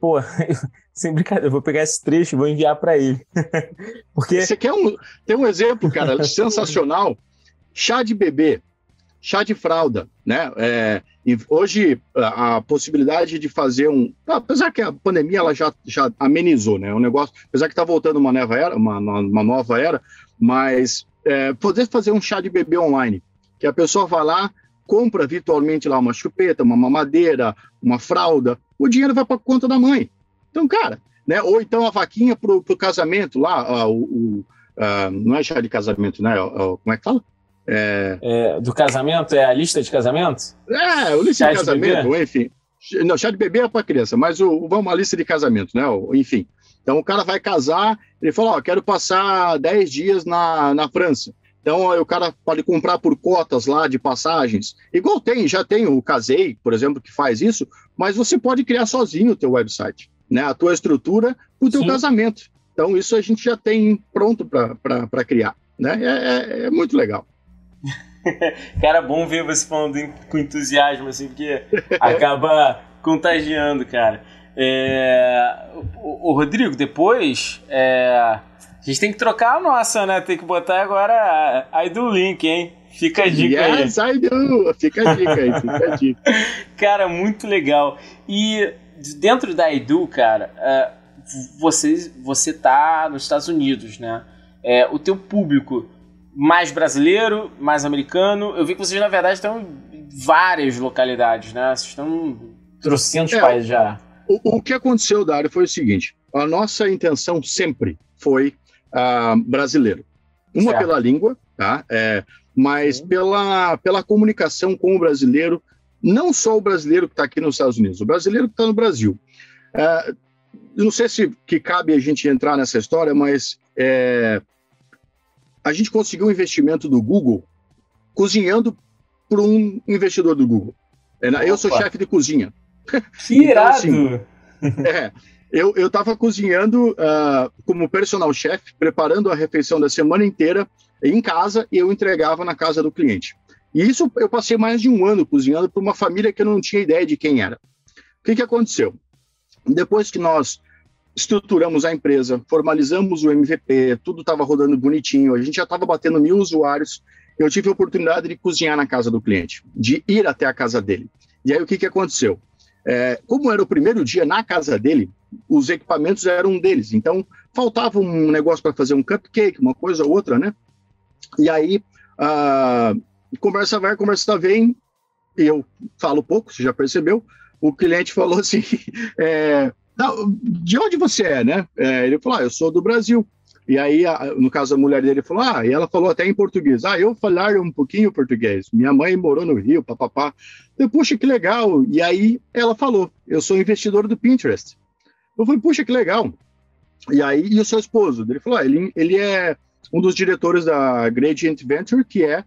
[SPEAKER 3] pô, sem brincadeira, eu vou pegar esse trecho e vou enviar para ele.
[SPEAKER 1] Porque... Você quer um, tem um exemplo, cara, sensacional, chá de bebê, chá de fralda, né? É, e hoje a, a, possibilidade de fazer um, apesar que a pandemia ela já, já amenizou, né? O negócio, apesar que está voltando uma nova era, uma, uma nova era, mas é, poder fazer um chá de bebê online, que a pessoa vai lá, compra virtualmente lá uma chupeta, uma mamadeira, uma fralda, o dinheiro vai para conta da mãe. Então, cara, né? Ou então a vaquinha para o casamento lá, o, o não é chá de casamento, né? como é que fala?
[SPEAKER 3] É... É, do casamento? É a lista de casamento?
[SPEAKER 1] É, o lista chá de casamento, de enfim. Não, chá de bebê é para criança, mas o, vamos, a lista de casamento, né? Enfim. Então o cara vai casar, ele fala: Ó, quero passar 10 dias na, na França. Então o cara pode comprar por cotas lá de passagens. Igual tem, já tem o Casei, por exemplo, que faz isso, mas você pode criar sozinho o teu website, né? A tua estrutura para o teu Sim. casamento. Então isso a gente já tem pronto para criar, né? É, é, é muito legal.
[SPEAKER 2] Cara, bom ver você falando com entusiasmo, assim, porque acaba contagiando, cara. É... O, o, Rodrigo, depois é... a gente tem que trocar a nossa, né? Tem que botar agora a, do link, hein? Fica a dica yes,
[SPEAKER 1] aí. I do. Fica a dica aí, fica a dica.
[SPEAKER 2] cara, muito legal. E dentro da Edu, cara, é, você, você tá nos Estados Unidos, né? É, o teu público mais brasileiro, mais americano. Eu vi que vocês, na verdade, estão em várias localidades, né? Vocês estão trocentos é, países já.
[SPEAKER 1] O, o, que aconteceu, Dário, foi o seguinte: a nossa intenção sempre foi uh, brasileiro. Uma certo. pela língua, tá? É, mas uhum. pela, pela comunicação com o brasileiro, não só o brasileiro que está aqui nos Estados Unidos, o brasileiro que está no Brasil. Uh, não sei se que cabe a gente entrar nessa história, mas é, a gente conseguiu um investimento do Google cozinhando para um investidor do Google. É, eu sou chefe de cozinha.
[SPEAKER 2] Que irado! então, assim,
[SPEAKER 1] é, Eu estava cozinhando uh, como personal chef, preparando a refeição da semana inteira em casa e eu entregava na casa do cliente. E isso eu passei mais de um ano cozinhando para uma família que eu não tinha ideia de quem era. O que, que aconteceu? Depois que nós estruturamos a empresa, formalizamos o MVP, tudo estava rodando bonitinho, a gente já estava batendo mil usuários, eu tive a oportunidade de cozinhar na casa do cliente, de ir até a casa dele. E aí o que, que aconteceu? É, como era o primeiro dia na casa dele, os equipamentos eram deles, então faltava um negócio para fazer um cupcake, uma coisa ou outra, né? E aí, a conversa vai, conversa vem, eu falo pouco, você já percebeu, o cliente falou assim, é, de onde você é, né? É, ele falou, ah, eu sou do Brasil. E aí, a, no caso, a mulher dele falou, ah, e ela falou até em português, ah, eu falar um pouquinho português, minha mãe morou no Rio, papapá. Eu, puxa, que legal. E aí, ela falou, eu sou investidor do Pinterest. Eu falei, puxa, que legal. E aí, e o seu esposo? Ele falou, ah, ele, ele é um dos diretores da Gradient Venture, que é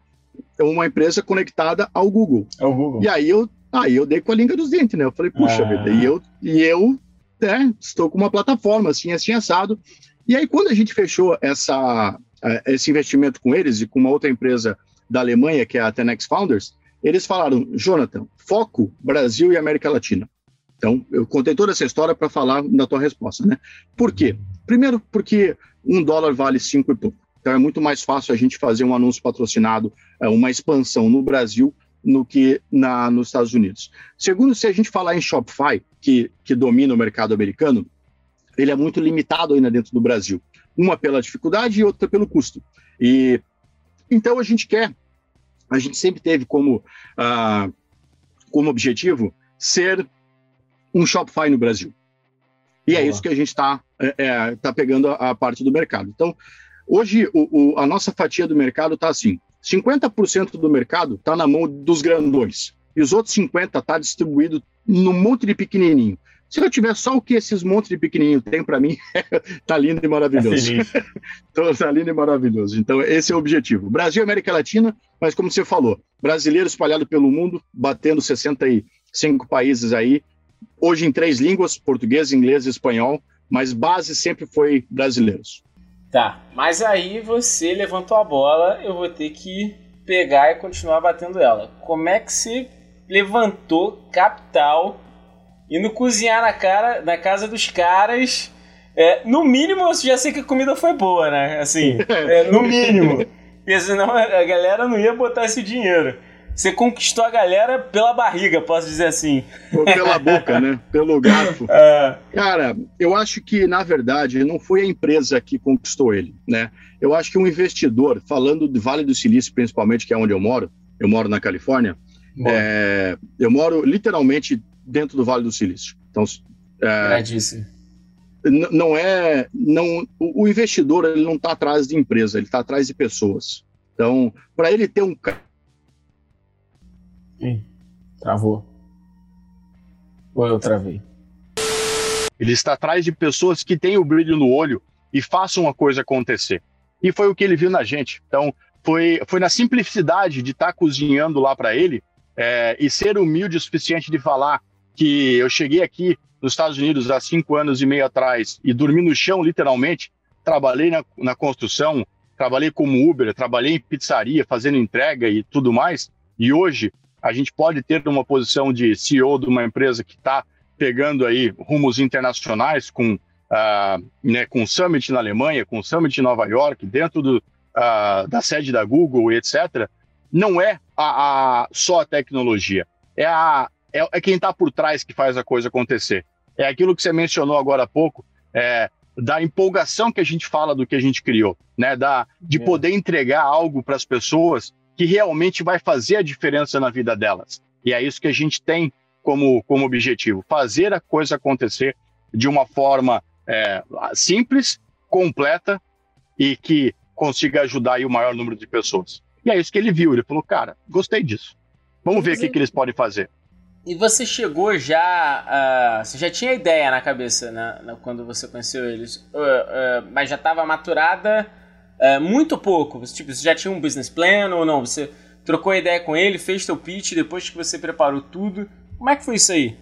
[SPEAKER 1] uma empresa conectada ao Google.
[SPEAKER 2] Ao Google.
[SPEAKER 1] E aí eu, aí eu dei com a língua dos dentes, né? Eu falei, puxa ah. vida, e eu, e eu né, estou com uma plataforma assim, assim, assado. E aí, quando a gente fechou essa, é, esse investimento com eles e com uma outra empresa da Alemanha, que é a Tenex Founders, eles falaram, Jonathan, foco Brasil e América Latina. Então, eu contei toda essa história para falar da tua resposta, né? Por quê? Primeiro, porque um dólar vale cinco e pouco. Então, é muito mais fácil a gente fazer um anúncio patrocinado, é, uma expansão no Brasil no que na, nos Estados Unidos. Segundo, se a gente falar em Shopify, que, que domina o mercado americano, ele é muito limitado ainda dentro do Brasil. Uma pela dificuldade e outra pelo custo. E então a gente quer, a gente sempre teve como, uh, como objetivo ser um Shopify no Brasil. E é Boa. é isso que a gente está é, é, tá pegando a, a, parte do mercado. Então, hoje o, o, a nossa fatia do mercado está assim: 50% do mercado está na mão dos grandões e os outros 50% está distribuído num monte de pequenininho. Se eu tiver só o que esses montes de pequenininho têm para mim, tá lindo e maravilhoso. É então, tá lindo e maravilhoso. Então, esse é o objetivo. Brasil e América Latina, mas como você falou, brasileiro espalhado pelo mundo, batendo 65 países aí, hoje em três línguas, português, inglês e espanhol, mas base sempre foi brasileiros.
[SPEAKER 2] Tá, mas aí você levantou a bola, eu vou ter que pegar e continuar batendo ela. Como é que você levantou capital indo cozinhar na, cara, na casa dos caras? É, no mínimo, eu já sei que a comida foi boa, né? Assim, é, no mínimo. Porque senão a galera não ia botar esse dinheiro. Você conquistou a galera pela barriga, posso dizer assim.
[SPEAKER 1] Ou pela boca, né? Pelo garfo. É. Cara, eu acho que, na verdade, não foi a empresa que conquistou ele, né? Eu acho que um investidor, falando do Vale do Silício, principalmente, que é onde eu moro, eu moro na Califórnia, é, eu moro literalmente dentro do Vale do Silício. Então,
[SPEAKER 2] é,
[SPEAKER 1] não é, não, o investidor ele não está atrás de empresa, ele está atrás de pessoas. Então, para ele ter um
[SPEAKER 3] Ih, travou. Ou eu travei?
[SPEAKER 1] Ele está atrás de pessoas que têm o brilho no olho e façam a coisa acontecer. E foi o que ele viu na gente. Então, foi, foi na simplicidade de estar tá cozinhando lá para ele é, e ser humilde o suficiente de falar que eu cheguei aqui nos Estados Unidos há cinco anos e meio atrás e dormi no chão, literalmente. Trabalhei na, na construção, trabalhei como Uber, trabalhei em pizzaria, fazendo entrega e tudo mais. E hoje a gente pode ter uma posição de CEO de uma empresa que está pegando aí rumos internacionais com uh, né, com Summit na Alemanha, com Summit em Nova York, dentro do, uh, da sede da Google etc. Não é a, a só a tecnologia, é, a, é, é quem está por trás que faz a coisa acontecer. É aquilo que você mencionou agora há pouco, é, da empolgação que a gente fala do que a gente criou, né? Da, de é. poder entregar algo para as pessoas que realmente vai fazer a diferença na vida delas. E é isso que a gente tem como, como objetivo: fazer a coisa acontecer de uma forma é, simples, completa e que consiga ajudar o maior número de pessoas. E é isso que ele viu. Ele falou: cara, gostei disso. Vamos ver o que, que eles podem fazer.
[SPEAKER 2] E você chegou já. Uh, você já tinha ideia na cabeça né, quando você conheceu eles, uh, uh, mas já estava maturada é, muito pouco. Tipo, você já tinha um business plan ou não? Você trocou ideia com ele, fez teu pitch depois que você preparou tudo. Como é que foi isso aí?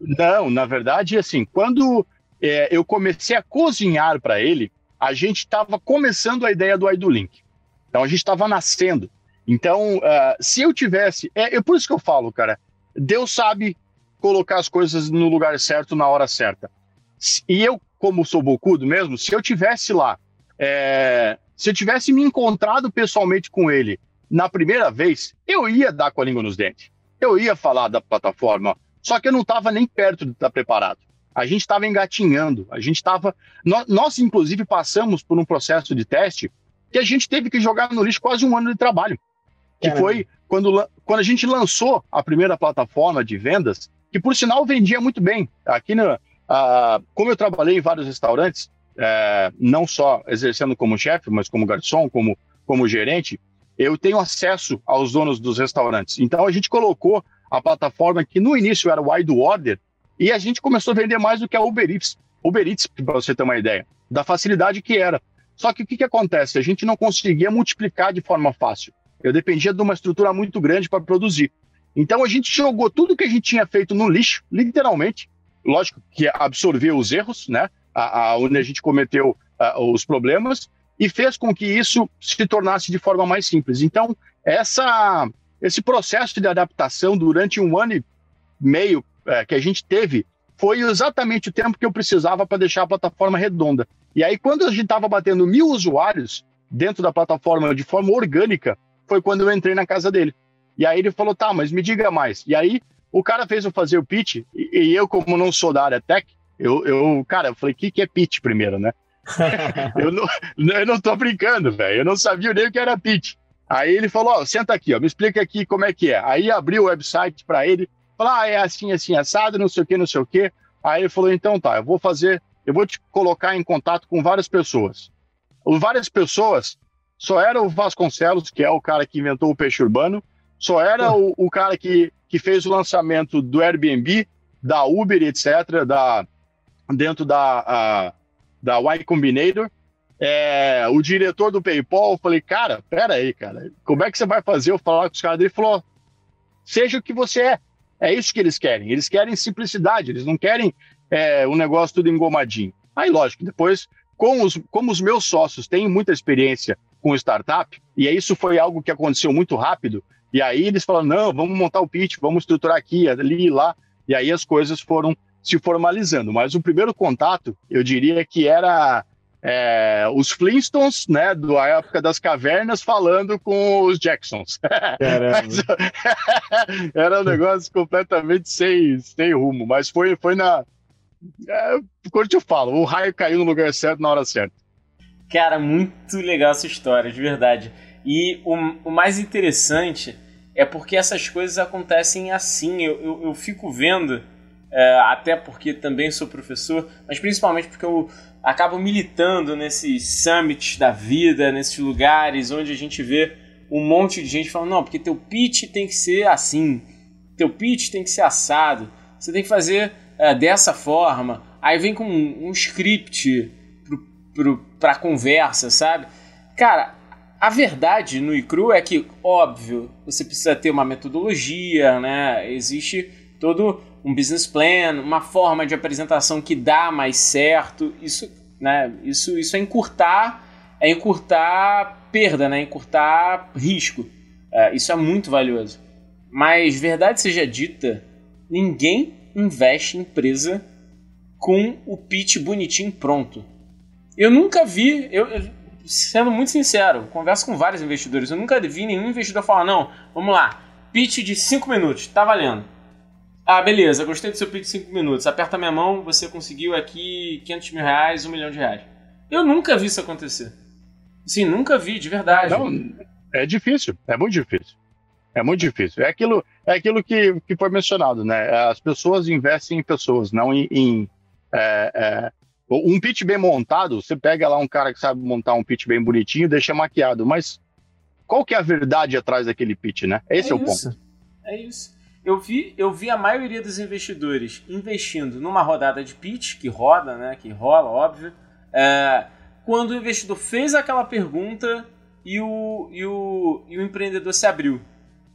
[SPEAKER 1] Não, na verdade, assim, quando é, eu comecei a cozinhar para ele, a gente estava começando a ideia do IdoLink. Então a gente estava nascendo. Então, uh, se eu tivesse. É, é por isso que eu falo, cara. Deus sabe colocar as coisas no lugar certo, na hora certa. E eu, como sou bocudo mesmo, se eu tivesse lá, é, se eu tivesse me encontrado pessoalmente com ele na primeira vez, eu ia dar com a língua nos dentes. Eu ia falar da plataforma, só que eu não estava nem perto de estar preparado. A gente estava engatinhando, a gente estava. Nós, nós, inclusive, passamos por um processo de teste que a gente teve que jogar no lixo quase um ano de trabalho. Que Caramba. foi quando, quando a gente lançou a primeira plataforma de vendas, que por sinal vendia muito bem. Aqui, uh, como eu trabalhei em vários restaurantes, uh, não só exercendo como chefe, mas como garçom, como, como gerente, eu tenho acesso aos donos dos restaurantes. Então a gente colocou a plataforma que no início era Wide Order e a gente começou a vender mais do que a Uber Eats. Uber Eats, para você ter uma ideia, da facilidade que era. Só que o que, que acontece? A gente não conseguia multiplicar de forma fácil. Eu dependia de uma estrutura muito grande para produzir. Então a gente jogou tudo que a gente tinha feito no lixo, literalmente. Lógico que absorveu os erros, né? A, a onde a gente cometeu a, os problemas e fez com que isso se tornasse de forma mais simples. Então essa esse processo de adaptação durante um ano e meio é, que a gente teve foi exatamente o tempo que eu precisava para deixar a plataforma redonda. E aí, quando a gente estava batendo mil usuários dentro da plataforma de forma orgânica, foi quando eu entrei na casa dele. E aí ele falou, tá, mas me diga mais. E aí o cara fez eu fazer o pitch, e, eu, como não sou da área tech, eu, eu cara, eu falei, o que, que é pitch primeiro, né? eu, não, eu não tô brincando, velho. Eu não sabia nem o que era pitch. Aí ele falou, ó, senta aqui, ó, me explica aqui como é que é. Aí abriu o website para ele, falou, ah, é assim, assim, assado, não sei o que, não sei o que. Aí ele falou, então tá, eu vou fazer, eu vou te colocar em contato com várias pessoas. Várias pessoas só era o Vasconcelos, que é o cara que inventou o peixe urbano, só era o, o cara que, que fez o lançamento do Airbnb, da Uber, etc., da, dentro da, a, da Y Combinator. É, o diretor do PayPal, eu falei, cara, pera aí, cara, como é que você vai fazer eu falar com os caras? Ele falou, seja o que você é. É isso que eles querem. Eles querem simplicidade, eles não querem é, um negócio tudo engomadinho. Aí, lógico, depois, com os, como os meus sócios têm muita experiência com startup, e isso foi algo que aconteceu muito rápido, e aí eles falaram: não, vamos montar o pitch, vamos estruturar aqui, ali e lá. E aí as coisas foram se formalizando. Mas o primeiro contato, eu diria que era é, os Flintstones, né, da época das cavernas, falando com os Jacksons. Mas, era um negócio completamente sem, sem rumo, mas foi, foi na. É, quando eu falo, o raio caiu no lugar certo na hora certa.
[SPEAKER 2] Cara, muito legal essa história, de verdade. E o, o mais interessante é porque essas coisas acontecem assim. Eu, eu, eu fico vendo, é, até porque também sou professor, mas principalmente porque eu acabo militando nesses summits da vida, nesses lugares onde a gente vê um monte de gente falando: não, porque teu pitch tem que ser assim, teu pitch tem que ser assado, você tem que fazer é, dessa forma. Aí vem com um, um script para a conversa, sabe? Cara, a verdade no ICRU é que, óbvio, você precisa ter uma metodologia, né? Existe todo um business plan, uma forma de apresentação que dá mais certo. Isso, né? Isso, isso é encurtar, é encurtar perda, né? Encurtar risco. É, isso é muito valioso. Mas verdade seja dita, ninguém investe em empresa com o pitch bonitinho pronto. Eu nunca vi, eu, sendo muito sincero, converso com vários investidores. Eu nunca vi nenhum investidor falar: não, vamos lá, pitch de 5 minutos, tá valendo. Ah, beleza, gostei do seu pitch de 5 minutos. Aperta minha mão, você conseguiu aqui 500 mil reais, 1 milhão de reais. Eu nunca vi isso acontecer. Sim, nunca vi, de verdade.
[SPEAKER 1] Não, é difícil, é muito difícil. É muito difícil. É aquilo, é aquilo que, que foi mencionado, né? As pessoas investem em pessoas, não em, em é, é, um pitch bem montado, você pega lá um cara que sabe montar um pitch bem bonitinho, deixa maquiado, mas qual que é a verdade atrás daquele pitch, né? Esse é, é o isso. ponto.
[SPEAKER 2] É isso. Eu vi, eu vi a maioria dos investidores investindo numa rodada de pitch, que roda, né? Que rola, óbvio. É, quando o investidor fez aquela pergunta e o, e o, e o empreendedor se abriu,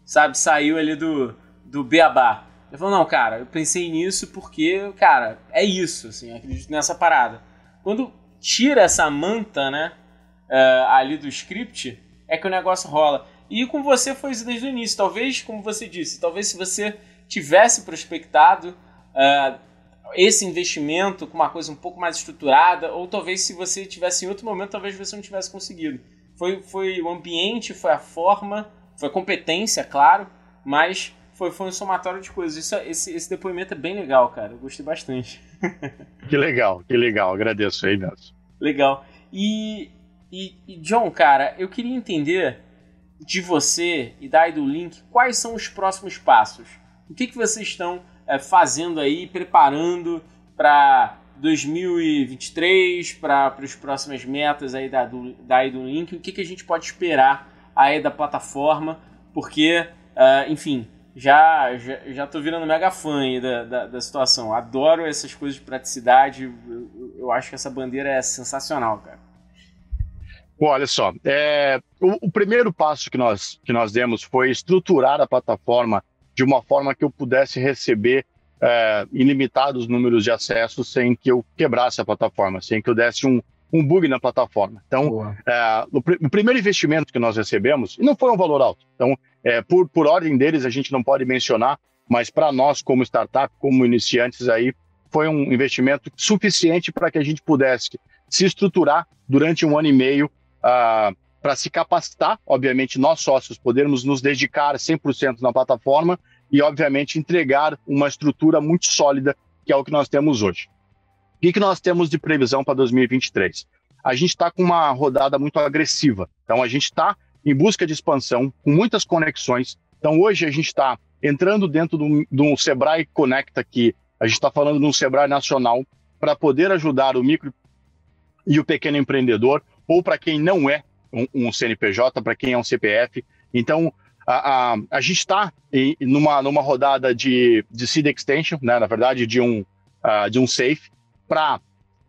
[SPEAKER 2] sabe? Saiu ali do, do beabá. Ele falou, não, cara, eu pensei nisso porque, cara, é isso, assim, acredito nessa parada. Quando tira essa manta, né, uh, ali do script, é que o negócio rola. E com você foi isso desde o início. Talvez, como você disse, talvez se você tivesse prospectado uh, esse investimento com uma coisa um pouco mais estruturada, ou talvez se você tivesse em outro momento, talvez você não tivesse conseguido. Foi, foi o ambiente, foi a forma, foi a competência, claro, mas foi, foi um somatório de coisas. Isso, esse, esse depoimento é bem legal, cara. Eu gostei bastante.
[SPEAKER 1] que legal, que legal. Agradeço aí, Nelson.
[SPEAKER 2] Legal. E, e, e, John, cara, eu queria entender de você e da Link quais são os próximos passos. O que, que vocês estão é, fazendo aí, preparando para 2023, para as próximas metas aí da, do, da Link? O que, que a gente pode esperar aí da plataforma? Porque, uh, enfim, já, já, já tô virando mega fã aí da, da, da, situação. Adoro essas coisas de praticidade. Eu, eu acho que essa bandeira é sensacional, cara.
[SPEAKER 1] Bom, olha só, é, o, o, primeiro passo que nós, que nós demos foi estruturar a plataforma de uma forma que eu pudesse receber é, ilimitados números de acessos sem que eu quebrasse a plataforma, sem que eu desse um, um bug na plataforma. Então, é, o, o, primeiro investimento que nós recebemos, e não foi um valor alto, então, é, por, por ordem deles, a gente não pode mencionar, mas para nós, como startup, como iniciantes, aí foi um investimento suficiente para que a gente pudesse se estruturar durante um ano e meio uh, para se capacitar, obviamente, nós sócios podermos nos dedicar 100% na plataforma e, obviamente, entregar uma estrutura muito sólida, que é o que nós temos hoje. O que, que nós temos de previsão para 2023? A gente está com uma rodada muito agressiva, então a gente está em busca de expansão, com muitas conexões. Então, hoje a gente está entrando dentro de um Sebrae Conecta aqui, a gente está falando de um Sebrae nacional, para poder ajudar o micro e o pequeno empreendedor ou para quem não é um, um CNPJ, para quem é um CPF. Então, a, a, a gente está numa, numa rodada de, de seed extension, né, na verdade, de um, uh, de um safe, para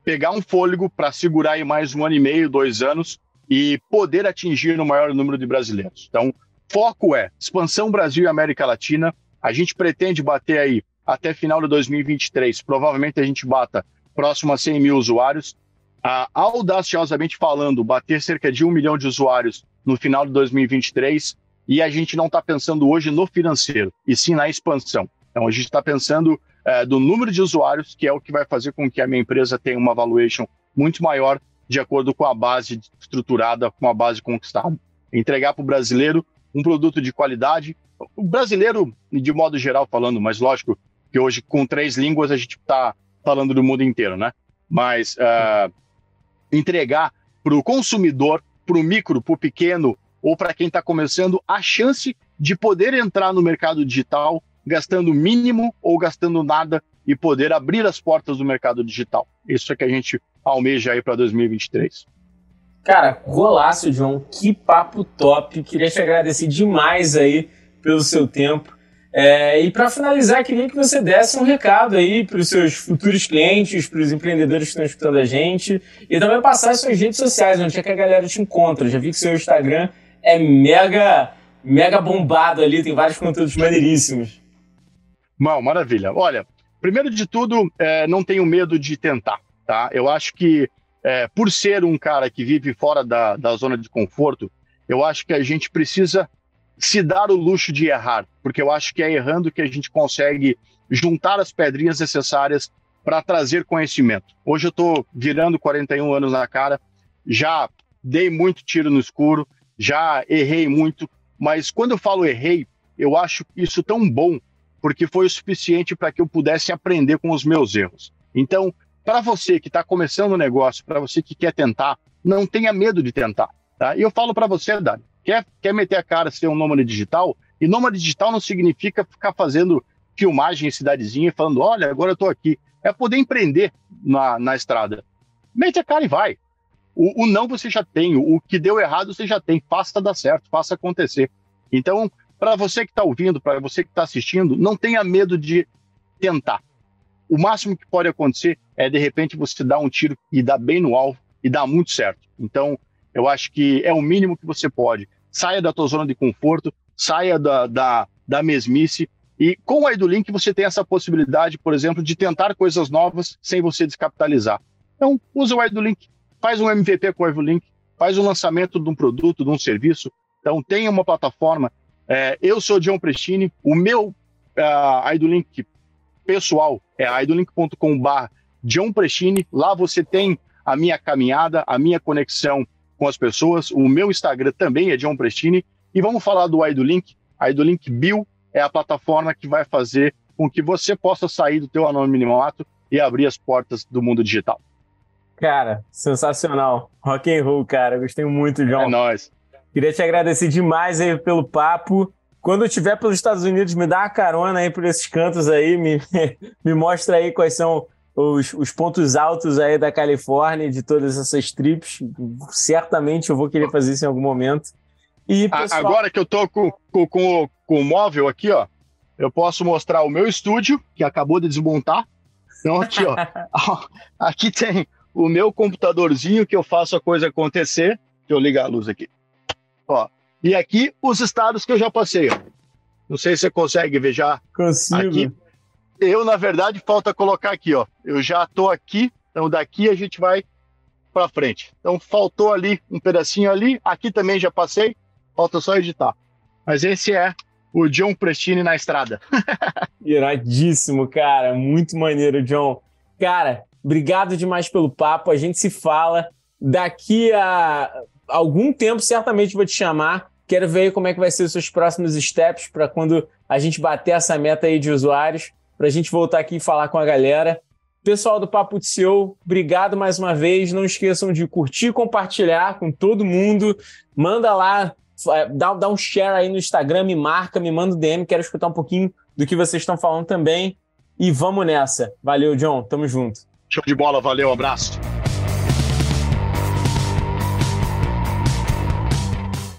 [SPEAKER 1] pegar um fôlego, para segurar aí mais um ano e meio, dois anos, e poder atingir o maior número de brasileiros. Então, foco é expansão Brasil e América Latina. A gente pretende bater aí até final de 2023. Provavelmente a gente bata próximo a 100 mil usuários a, audaciosamente falando, bater cerca de um milhão de usuários no final de 2023 e a gente não está pensando hoje no financeiro, e sim na expansão. Então, a gente está pensando é, do número de usuários, que é o que vai fazer com que a minha empresa tenha uma valuation muito maior de acordo com a base estruturada, com a base conquistada. Entregar para o brasileiro um produto de qualidade. O brasileiro, de modo geral falando, mas lógico que hoje com três línguas a gente está falando do mundo inteiro, né? Mas uh, entregar para o consumidor, para o micro, para o pequeno ou para quem está começando a chance de poder entrar no mercado digital gastando mínimo ou gastando nada e poder abrir as portas do mercado digital. Isso é que a gente almeja aí para 2023.
[SPEAKER 2] Cara, golaço, João. Que papo top. Queria te agradecer demais aí pelo seu tempo. É, e para finalizar, queria que você desse um recado aí para os seus futuros clientes, para os empreendedores que estão escutando a gente, e também passar as suas redes sociais, onde é que a galera te encontra. Já vi que seu Instagram é mega, mega bombado ali, tem vários conteúdos maneiríssimos.
[SPEAKER 1] Mal, maravilha. Olha, primeiro de tudo, é, não tenho medo de tentar, tá? Eu acho que é, por ser um cara que vive fora da, da zona de conforto, eu acho que a gente precisa se dar o luxo de errar, porque eu acho que é errando que a gente consegue juntar as pedrinhas necessárias para trazer conhecimento. Hoje eu estou virando 41 anos na cara, já dei muito tiro no escuro, já errei muito, mas quando eu falo errei, eu acho isso tão bom, porque foi o suficiente para que eu pudesse aprender com os meus erros. Então, para você que está começando o um negócio, para você que quer tentar, não tenha medo de tentar. Tá? E eu falo para você, Dani, quer, quer meter a cara, ser um nômade digital, e nômade digital não significa ficar fazendo filmagem em cidadezinha e falando, olha, agora eu estou aqui. É poder empreender na, na estrada. Mete a cara e vai. O, o, não você já tem, o que deu errado você já tem. Faça dar certo, faça acontecer. Então, para você que está ouvindo, para você que está assistindo, não tenha medo de tentar. O máximo que pode acontecer é, de repente, você dar um tiro e dar bem no alvo e dar muito certo. Então, eu acho que é o mínimo que você pode. Saia da tua zona de conforto, saia da, da, da mesmice E com o IdoLink você tem essa possibilidade, por exemplo, de tentar coisas novas sem você descapitalizar. Então, usa o IdoLink, faz um MVP com o IdoLink, faz o lançamento de um produto, de um serviço. Então, tenha uma plataforma. É, eu sou John Prestini, o meu uh, IdoLink pessoal é idolink.com.br John Prestini. Lá você tem a minha caminhada, a minha conexão com as pessoas. O meu Instagram também é John Prestini. E vamos falar do IdoLink. A IdoLink Bill é a plataforma que vai fazer com que você possa sair do teu anonimato e abrir as portas do mundo digital.
[SPEAKER 2] Cara, sensacional. Rock and roll, cara. Gostei muito, João.
[SPEAKER 1] É nóis.
[SPEAKER 2] Queria te agradecer demais aí pelo papo. Quando eu estiver pelos Estados Unidos, me dá uma carona aí por esses cantos aí, me, me mostra aí quais são os, os pontos altos aí da Califórnia, de todas essas trips. Certamente eu vou querer fazer isso em algum momento.
[SPEAKER 1] E, pessoal... Agora que eu tô com, com, com, com o móvel aqui, ó, eu posso mostrar o meu estúdio, que acabou de desmontar. Então, aqui, ó. aqui tem o meu computadorzinho que eu faço a coisa acontecer. Deixa eu ligar a luz aqui. Ó. E aqui os estados que eu já passei, ó. Não sei se você consegue ver já.
[SPEAKER 2] Consigo.
[SPEAKER 1] Aqui. Eu, na verdade, falta colocar aqui, ó. Eu já tô aqui, então daqui a gente vai para frente. Então faltou ali um pedacinho ali, aqui também já passei, falta só editar. Mas esse é o John Prestini na estrada.
[SPEAKER 2] Iradíssimo, cara. Muito maneiro, John. Cara, obrigado demais pelo papo. A gente se fala. Daqui a algum tempo, certamente vou te chamar. Quero ver como é que vai ser os seus próximos steps para quando a gente bater essa meta aí de usuários, para a gente voltar aqui e falar com a galera. Pessoal do Papo de CEO, obrigado mais uma vez. Não esqueçam de curtir e compartilhar com todo mundo. Manda lá dá, dá um share aí no Instagram, me marca, me manda um DM, quero escutar um pouquinho do que vocês estão falando também. E vamos nessa. Valeu, John. Tamo junto.
[SPEAKER 1] Show de bola, valeu, abraço.